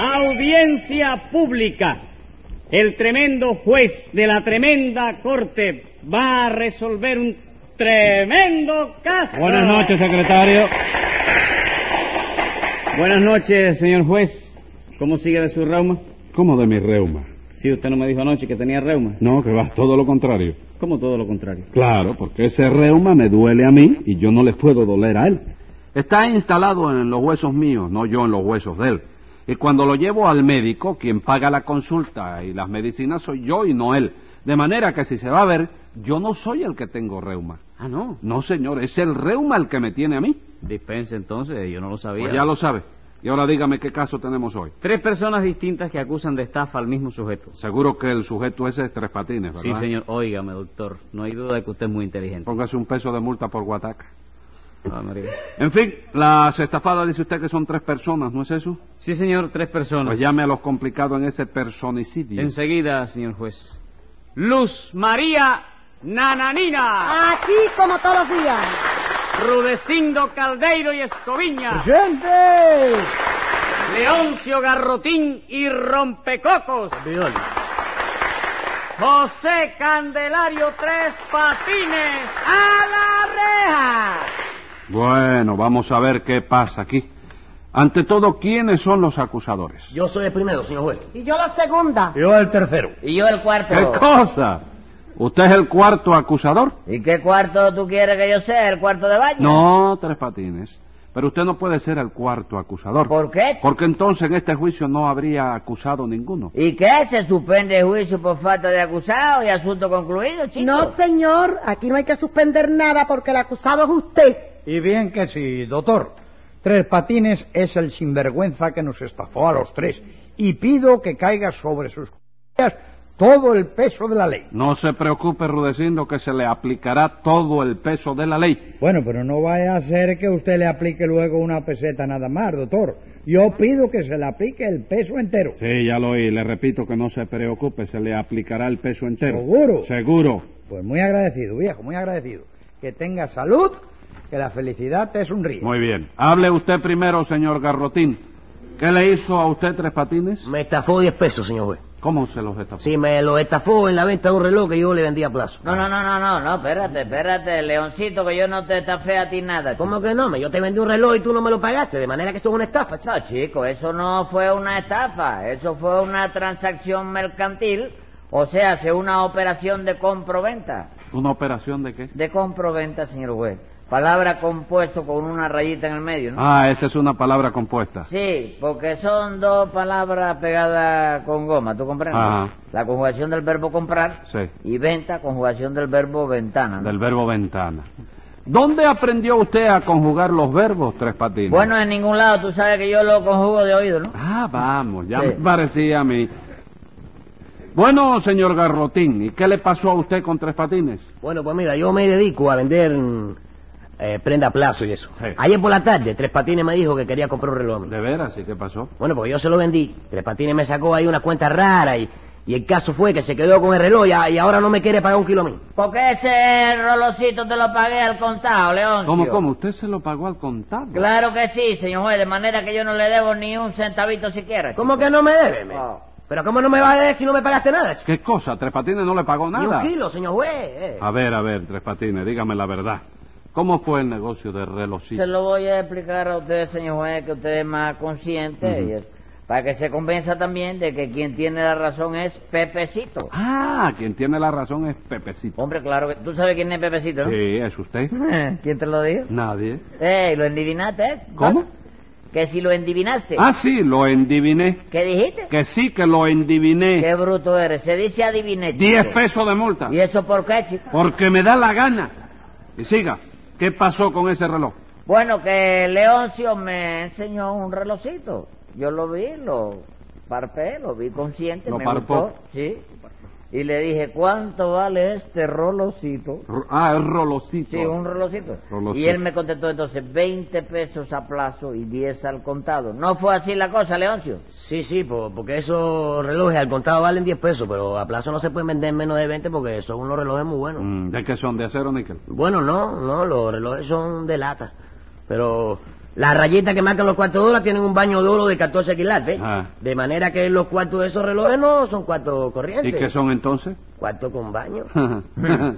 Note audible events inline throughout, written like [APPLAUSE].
Audiencia pública. El tremendo juez de la tremenda corte va a resolver un tremendo caso. Buenas noches, secretario. Buenas noches, señor juez. ¿Cómo sigue de su reuma? ¿Cómo de mi reuma? Si usted no me dijo anoche que tenía reuma. No, que va, todo lo contrario. ¿Cómo todo lo contrario? Claro, porque ese reuma me duele a mí y yo no le puedo doler a él. Está instalado en los huesos míos, no yo en los huesos de él. Y cuando lo llevo al médico, quien paga la consulta y las medicinas soy yo y no él. De manera que si se va a ver, yo no soy el que tengo reuma. Ah, no. No, señor, es el reuma el que me tiene a mí. Dispense entonces, yo no lo sabía. Pues ya lo sabe. Y ahora dígame qué caso tenemos hoy. Tres personas distintas que acusan de estafa al mismo sujeto. Seguro que el sujeto ese es Tres Patines, ¿verdad? Sí, señor. Óigame, doctor. No hay duda de que usted es muy inteligente. Póngase un peso de multa por guataca. Ah, María. En fin, las estafadas dice usted que son tres personas, ¿no es eso? Sí, señor. Tres personas. Pues llame a los complicados en ese personicidio. Enseguida, señor juez. Luz María Nananina. Aquí como todos los días. Rudecindo Caldeiro y Escoviña. ¡Gente! Leoncio Garrotín y Rompecocos. José Candelario Tres Patines. ¡A la reja! Bueno, vamos a ver qué pasa aquí. Ante todo, ¿quiénes son los acusadores? Yo soy el primero, señor juez. Y yo la segunda. Yo el tercero. Y yo el cuarto. ¿Qué cosa? ¿Usted es el cuarto acusador? ¿Y qué cuarto tú quieres que yo sea? ¿El cuarto de baño? No, Tres Patines. Pero usted no puede ser el cuarto acusador. ¿Por qué? Porque entonces en este juicio no habría acusado ninguno. ¿Y qué? ¿Se suspende el juicio por falta de acusado y asunto concluido, chico? No, señor. Aquí no hay que suspender nada porque el acusado es usted. Y bien que sí, doctor. Tres Patines es el sinvergüenza que nos estafó a los tres. Y pido que caiga sobre sus c***as todo el peso de la ley. No se preocupe, Rudecindo, que se le aplicará todo el peso de la ley. Bueno, pero no vaya a ser que usted le aplique luego una peseta nada más, doctor. Yo pido que se le aplique el peso entero. Sí, ya lo oí. Le repito que no se preocupe, se le aplicará el peso entero. ¿Seguro? Seguro. Pues muy agradecido, viejo, muy agradecido. Que tenga salud, que la felicidad te sonríe. Muy bien. Hable usted primero, señor Garrotín. ¿Qué le hizo a usted Tres Patines? Me estafó 10 pesos, señor juez. ¿Cómo se los estafó? Sí, me lo estafó en la venta de un reloj que yo le vendía a plazo. No, no, no, no, no, no, espérate, espérate, Leoncito, que yo no te estafé a ti nada. chico. ¿Cómo que no? Me- Yo te vendí un reloj y tú no me lo pagaste, de manera que eso es una estafa, chico. No, chico, eso no fue una estafa, eso fue una transacción mercantil, o sea, hace una operación de comproventa. ¿Una operación de qué? De comproventa, señor juez. Palabra compuesto con una rayita en el medio, ¿no? Ah, esa es una palabra compuesta. Sí, porque son dos palabras pegadas con goma, ¿tú comprendes? Ajá. La conjugación del verbo comprar Sí. y venta, conjugación del verbo ventana. ¿no? Del verbo ventana. ¿Dónde aprendió usted a conjugar los verbos, Tres Patines? Bueno, en ningún lado, tú sabes que yo lo conjugo de oído, ¿no? Ah, vamos, ya Sí. me parecía a mí. Bueno, señor Garrotín, ¿y qué le pasó a usted con Tres Patines? Bueno, pues mira, yo me dedico a vender eh, prenda a plazo y eso. Sí. Ayer por la tarde, Tres Patines me dijo que quería comprar un reloj. a mí. ¿De veras? ¿Y qué pasó? Bueno, porque yo se lo vendí. Tres Patines me sacó ahí una cuenta rara y, y el caso fue que se quedó con el reloj y, a- y ahora no me quiere pagar un kilo a mí. Porque ese rolocito te lo pagué al contado, León. ¿Cómo, cómo? ¿Usted se lo pagó al contado? Claro que sí, señor juez, de manera que yo no le debo ni un centavito siquiera. chico. ¿Cómo que no me debe? me? Oh. ¿Pero cómo no me va a deber si no me pagaste nada? chico? ¿Qué cosa? ¿Tres Patines no le pagó Ni nada? un kilo, señor juez. eh. A ver, a ver, Tres Patines, dígame la verdad. ¿Cómo fue el negocio de relojito? Se lo voy a explicar a usted, señor juez, que usted es más consciente y para que se convenza también de que quien tiene la razón es Pepecito. Ah, quien tiene la razón es Pepecito. Hombre, claro que tú sabes quién es Pepecito, ¿no? Sí, es usted. [LAUGHS] ¿Quién te lo dijo? Nadie. Eh, ¿lo endivinaste? ¿Cómo? Que si lo endivinaste. Ah, sí, lo endiviné. ¿Qué dijiste? Que sí que lo endiviné. Qué bruto eres. Se dice adiviné. Diez pesos de multa. ¿Y eso por qué, chico? Porque me da la gana. Y siga, ¿qué pasó con ese reloj? Bueno, que Leoncio me enseñó un relojito. Yo lo vi, lo parpé, lo vi consciente. Lo me parpó. gustó, sí. Y le dije, ¿cuánto vale este rolocito? R- Ah, es rolocito. Sí, un. Relojito. Y él me contestó entonces 20 pesos a plazo y 10 al contado. ¿No fue así la cosa, Leoncio? Sí, sí, po- porque esos relojes al contado valen 10 pesos, pero a plazo no se pueden vender menos de 20 porque son unos relojes muy buenos. Mm, ¿De qué son? ¿De acero o níquel? Bueno, no, no, los relojes son de lata. Pero Las rayitas que marcan los cuartos de hora tienen un baño de oro de 14 quilates. Ah. De manera que los cuartos de esos relojes no son cuartos corrientes. ¿Y qué son entonces? Cuartos con baño. [LAUGHS]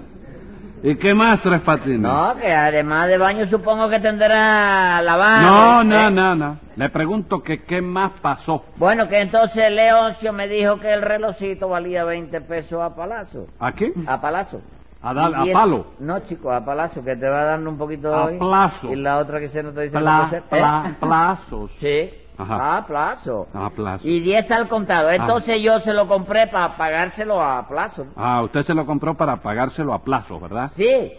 ¿Y qué más, Tres Patines? No, que además de baño supongo que tendrá lavabo. no, ¿eh? no, no, no. Le pregunto que qué más pasó. Bueno, que entonces Leoncio me dijo que el relojito valía 20 pesos a palazo. ¿A qué? A palazo. A, dar, a palo. No, chico, a palazo, que te va dando un poquito A hoy. plazo. Y la otra que se no te dice Pla- hacer. pla- ¿Eh? plazos. Sí. Ajá. A plazo. A plazo. Y 10 al contado. Entonces yo se lo compré para pagárselo a plazo. Ah, usted se lo compró para pagárselo a plazo, ¿verdad? Sí.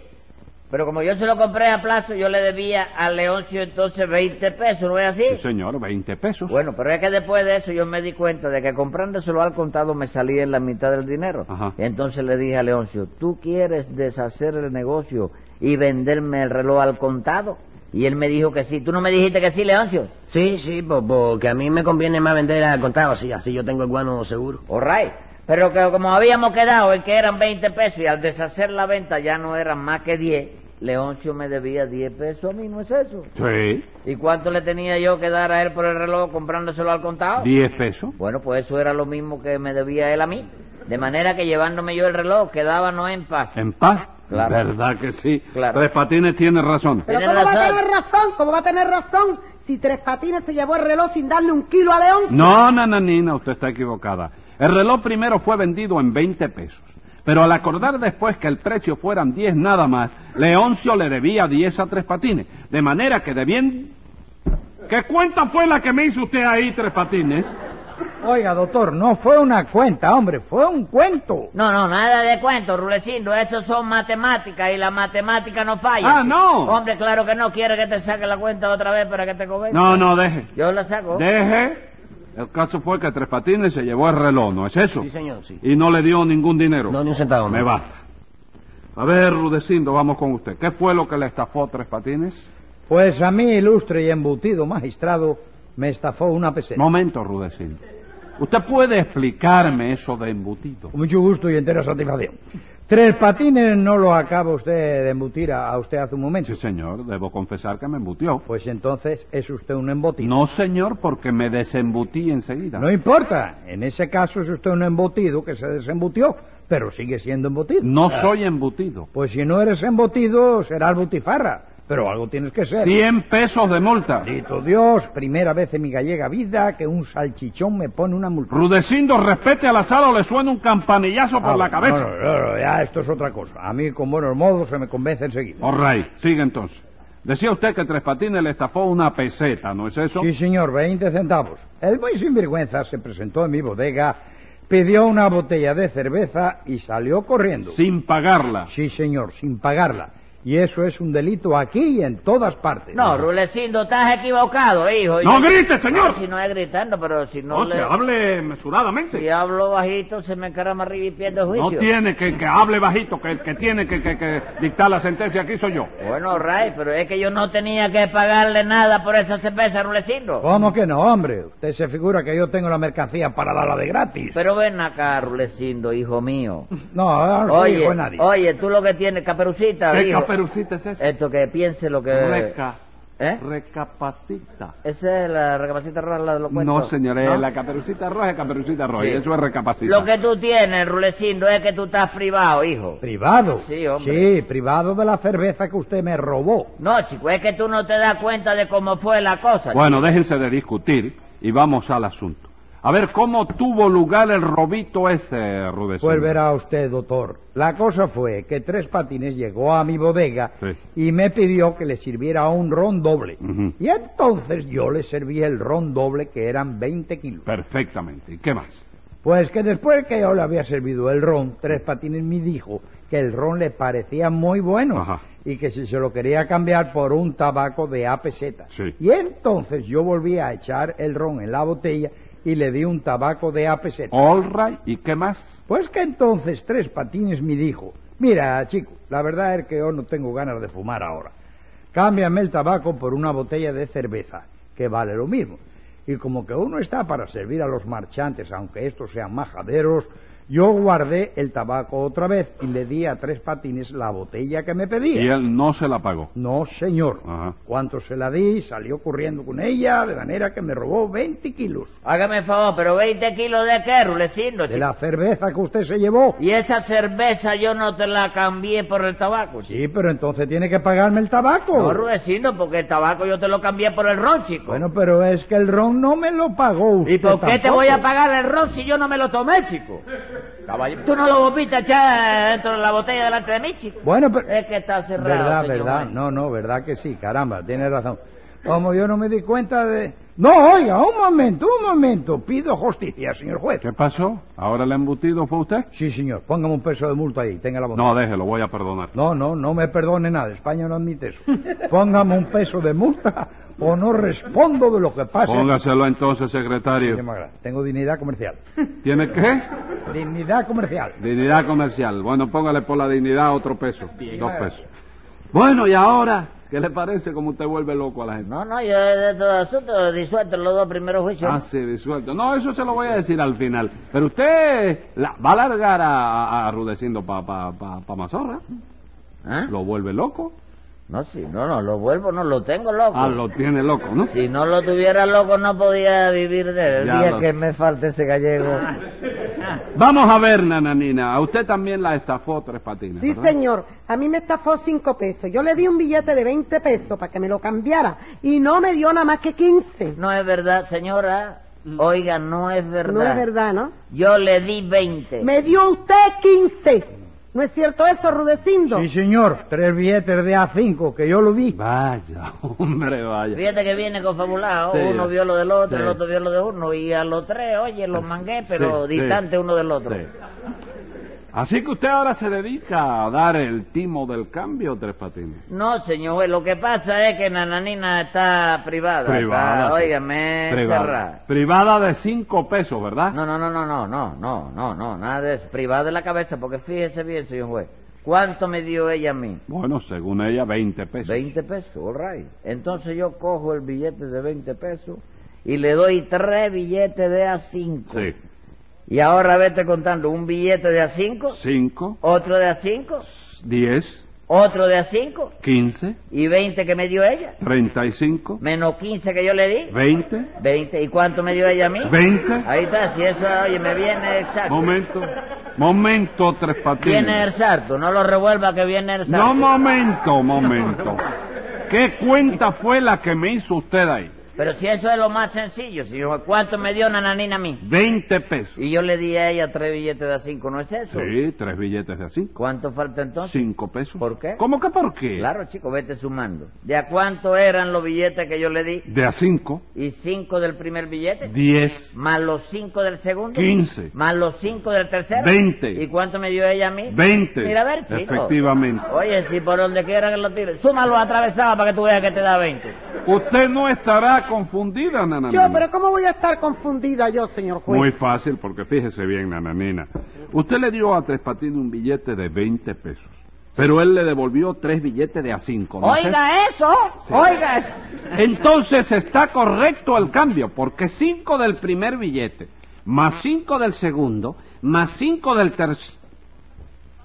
Pero como yo se lo compré a plazo, yo le debía a Leoncio entonces 20 pesos, ¿no es así? Sí, señor, 20 pesos. Bueno, pero es que después de eso yo me di cuenta de que comprándoselo al contado me salía en la mitad del dinero. Ajá. Entonces le dije a Leoncio, ¿tú quieres deshacer el negocio y venderme el reloj al contado? Y él me dijo que sí. ¿Tú no me dijiste que sí, Leoncio? Sí, sí, po- porque a mí me conviene más vender al contado, así, así yo tengo el guano seguro. All right. Pero que como habíamos quedado en que eran 20 pesos y al deshacer la venta ya no eran más que 10, Leoncio me debía 10 pesos a mí, ¿no es eso? Sí, ¿Y cuánto le tenía yo que dar a él por el reloj comprándoselo al contado? 10 pesos. Bueno, pues eso era lo mismo que me debía él a mí. De manera que llevándome yo el reloj quedábamos en paz. ¿En paz? Claro. ¿Verdad que sí? Claro. Tres Patines tiene razón. Pero Tiene ¿cómo va a tener razón? ¿Cómo va a tener razón si Tres Patines se llevó el reloj sin darle un kilo a León? No, nananina, usted está equivocada. El reloj primero fue vendido en 20 pesos. Pero al acordar después que el precio fueran 10 nada más, Leoncio le debía 10 a Tres Patines. De manera que debían... ¿Qué cuenta fue la que me hizo usted ahí, Tres Patines? Oiga, doctor, no fue una cuenta, hombre, fue un cuento. No, no, nada de cuento, Rulecindo. Eso son matemáticas y la matemática no falla. Ah, no. Hombre, claro que no quiere que te saque la cuenta otra vez para que te convenza. No, no, deje. Yo la saco. Deje. El caso fue que Tres Patines se llevó el reloj, ¿no es eso? Sí, señor, sí. Y no le dio ningún dinero. No, ni un centavo. Me basta. A ver, Rudecindo, vamos con usted. ¿Qué fue lo que le estafó Tres Patines? Pues a mí, ilustre y embutido magistrado, me estafó una peseta. Momento, Rudecindo. ¿Usted puede explicarme eso de embutido? Con mucho gusto y entera satisfacción. Tres patines no lo acaba usted de embutir a, a usted hace un momento. Sí, señor, debo confesar que me embutió. Pues entonces es usted un embutido. No, señor, porque me desembutí enseguida. No importa. En ese caso es usted un embutido que se desembutió, pero sigue siendo embutido. No Ah, soy embutido. Pues si no eres embutido, serás butifarra. Pero algo tienes que ser. 100 pesos de multa. Bendito Dios, primera vez en mi gallega vida que un salchichón me pone una multa. Rudecindo, respete a la sala o le suena un campanillazo por Ah, la cabeza. No, no, no, no, ya esto es otra cosa. A mí con buenos modos se me convence enseguida. All right, sigue entonces. Decía usted que Tres Patines le estafó una peseta, ¿no es eso? Sí, señor, 20 centavos. El muy sinvergüenza se presentó en mi bodega, pidió una botella de cerveza y salió corriendo. Sin pagarla. Sí, señor, sin pagarla. Y eso es un delito aquí y en todas partes. No, Rulecindo, estás equivocado, hijo. ¡No Yo- grite, señor! No, si no es gritando, pero si no No, le... que hable mesuradamente. Si hablo bajito, se me encarama arriba y pierdo No juicio. tiene que, que hable bajito, que el que tiene que, que- que dictar la sentencia aquí soy yo. Bueno, Ray, pero es que yo no tenía que pagarle nada por esa cerveza, Rulecindo. ¿Cómo que no, hombre? Usted se figura que yo tengo la mercancía para darla de gratis. Pero ven acá, Rulecindo, hijo mío. No, no Oye, hijo de nadie. oye, tú lo que tienes, caperucita, ¿Qué hijo. Caperucita es esa? Esto que piense lo que... Reca, ¿Eh? recapacita. Esa es la recapacita roja la de los cuentos. No, señores, ¿No? la caperucita roja es caperucita roja, Sí. y eso es recapacita. Lo que tú tienes, Rulecindo, es que tú estás privado, hijo. ¿Privado? Sí, hombre. Sí, privado de la cerveza que usted me robó. No, chico, es que tú no te das cuenta de cómo fue la cosa. Bueno, déjense de discutir y vamos al asunto. A ver, ¿cómo tuvo lugar el robito ese, Rudecindo? Pues verá usted, doctor. La cosa fue que Tres Patines llegó a mi bodega Sí. y me pidió que le sirviera un ron doble. Y entonces yo le serví el ron doble, que eran 20 kilos. Perfectamente. ¿Y qué más? Pues que después que yo le había servido el ron, Tres Patines me dijo que el ron le parecía muy bueno Ajá. y que si se lo quería cambiar por un tabaco de A peseta. Sí. Y entonces yo volví a echar el ron en la botella y le di un tabaco de A peseta. All right. ¿Y qué más? Pues que entonces Tres Patines me dijo, mira, chico, la verdad es que yo no tengo ganas de fumar ahora. Cámbiame el tabaco por una botella de cerveza, que vale lo mismo. Y como que uno está para servir a los marchantes, aunque estos sean majaderos, Yo guardé el tabaco otra vez y le di a Tres Patines la botella que me pedía. Y él no se la pagó. No, señor. Ajá. Cuando se la di, salió corriendo con ella, de manera que me robó 20 kilos. Hágame el favor, pero 20 kilos de qué, Rulecindo, De la cerveza que usted se llevó. Y esa cerveza yo no te la cambié por el tabaco, chico. Sí, pero entonces tiene que pagarme el tabaco. No, Rudecindo, porque el tabaco yo te lo cambié por el ron, chico. Bueno, pero es que el ron no me lo pagó usted ¿Y por qué te voy a pagar el ron si yo no me lo tomé, chico? Caballero, tú no lo volviste a echar dentro de la botella delante de mí, chico. Bueno, pero... Es que está cerrado. Verdad, señor verdad. No, no, verdad que sí, caramba, tiene razón. Como yo no me di cuenta de... No, oiga, un momento, un momento. Pido justicia, señor juez. ¿Qué pasó? ¿Ahora el embutido fue usted? Sí, señor. Póngame un peso de multa ahí, tenga la bondad. No, déjelo, voy a perdonar. No, no, no me perdone nada. España no admite eso. Póngame un peso de multa o no respondo de lo que pase. Póngaselo entonces, secretario. Muchísimas gracias. Tengo dignidad comercial. ¿Tiene qué? Dignidad comercial. Dignidad comercial. Bueno, póngale por la dignidad otro peso. Dos pesos. Bueno, y ahora, ¿qué le parece como usted vuelve loco a la gente? No, no, yo de todo asunto disuelto los dos primeros juicios. Ah, sí, disuelto. No, eso se lo voy a decir al final. Pero usted la- va a largar a, a, a Rudecindo para pa, pa, pa Mazorra. ¿Ah? ¿Lo vuelve loco? No, sí, no, no, lo vuelvo, no, lo tengo loco. Ah, lo tiene loco, ¿no? Si no lo tuviera loco no podía vivir de él. El Ya día lo que me falte ese gallego. [LAUGHS] Vamos a ver, nananina. A usted también la estafó tres patines. Sí, ¿verdad? señor. A mí me estafó cinco pesos. Yo le di un billete de 20 pesos para que me lo cambiara y no me dio nada más que 15. No es verdad, señora. Oiga, no es verdad. No es verdad, ¿no? Yo le di 20. Me dio usted 15. ¿No es cierto eso, Rudecindo? Sí, señor. Tres billetes de A5 que yo lo vi. Vaya, hombre, vaya. Fíjate que viene confabulado. Sí. uno vio lo del otro, Sí. el otro vio lo de uno. Y a los tres, oye, los mangué, pero Sí, distante sí, uno del otro. Sí. Así que usted ahora se dedica a dar el timo del cambio, Tres Patines. No, señor juez, lo que pasa es que Nananina está privada. Privada. Está, sí. óigame, Privada. cerrada. Privada de cinco pesos, ¿verdad? No, no, no, no, no, no, no, no, no, nada de eso. Privada de la cabeza, porque fíjese bien, señor juez. ¿Cuánto me dio ella a mí? Bueno, según ella, 20 pesos. 20 pesos, all right. Entonces yo cojo el billete de 20 pesos y le doy tres billetes de A5. Sí. Y ahora vete contando un billete de A5, 5, otro de A5, 10, otro de A5 15, y 20 que me dio ella, 35, menos 15 que yo le di, 20, 20. ¿Y cuánto me dio ella a mí? 20. Ahí está, si eso, oye, me viene exacto. Momento, momento, Tres Patines. Viene exacto, no lo revuelva que viene exacto. No, momento, momento. ¿Qué cuenta fue la que me hizo usted ahí? Pero si eso es lo más sencillo, señor, ¿cuánto me dio Nananina a mí? 20 pesos. Y yo le di a ella tres billetes de A5, ¿no es eso? Sí, tres billetes de así. ¿Cuánto falta entonces? Cinco pesos. ¿Por qué? ¿Cómo que por qué? Claro, chico, vete sumando. ¿De a cuánto eran los billetes que yo le di? De a cinco, ¿Y cinco del primer billete? diez, ¿Más los cinco del segundo? Quince. ¿Más los cinco del tercero? Veinte. ¿Y cuánto me dio ella a mí? veinte. Mira, a ver, chico. Efectivamente. Oye, si por donde quiera que lo tire, súmalo atravesado para que tú veas que te da 20. Usted no estará confundida, nananina. Yo, pero ¿cómo voy a estar confundida yo, señor juez? Muy fácil, porque fíjese bien, nananina. Usted le dio a Tres Patines un billete de 20 pesos. Pero él le devolvió tres billetes de a cinco. ¿no es Oiga eso, Sí. oiga eso. Entonces está correcto el cambio, porque cinco del primer billete, más cinco del segundo, más cinco del tercer...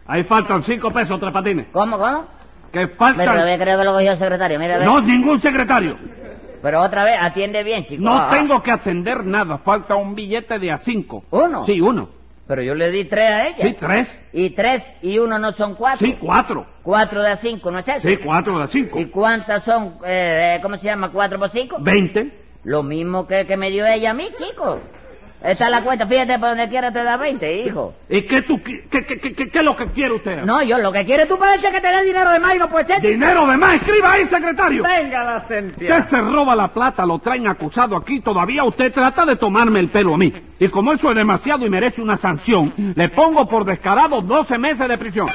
Ahí faltan cinco pesos, Tres Patines. ¿Cómo, cómo? Que Mira, faltan... ve, creo que lo cogió el secretario, mira. No, ningún secretario. Pero otra vez, atiende bien, chico. No Ah, ah. tengo que atender nada. Falta un billete de a cinco. ¿Uno? Sí, uno. Pero yo le di tres a ella. Sí, tres. Y tres y uno no son cuatro. Sí, cuatro. Cuatro de a cinco, ¿no es eso? Sí, cuatro de a cinco. ¿Y cuántas son, eh, eh, cómo se llama, cuatro por cinco? Veinte. Lo mismo que, que me dio ella a mí, chico. Esa es la cuenta, fíjate, por donde quiera te da 20, hijo. ¿Y qué, tú, qué, qué, qué, qué- qué es lo que quiere usted? No, yo lo que quiere tú parece que te dé dinero de más y no puede ser. Dinero de más. Escriba ahí, secretario. Venga la Usted sentencia. se roba la plata, lo traen acusado aquí, todavía usted trata de tomarme el pelo a mí. Y como eso es demasiado y merece una sanción, le pongo por descarado 12 meses de prisión.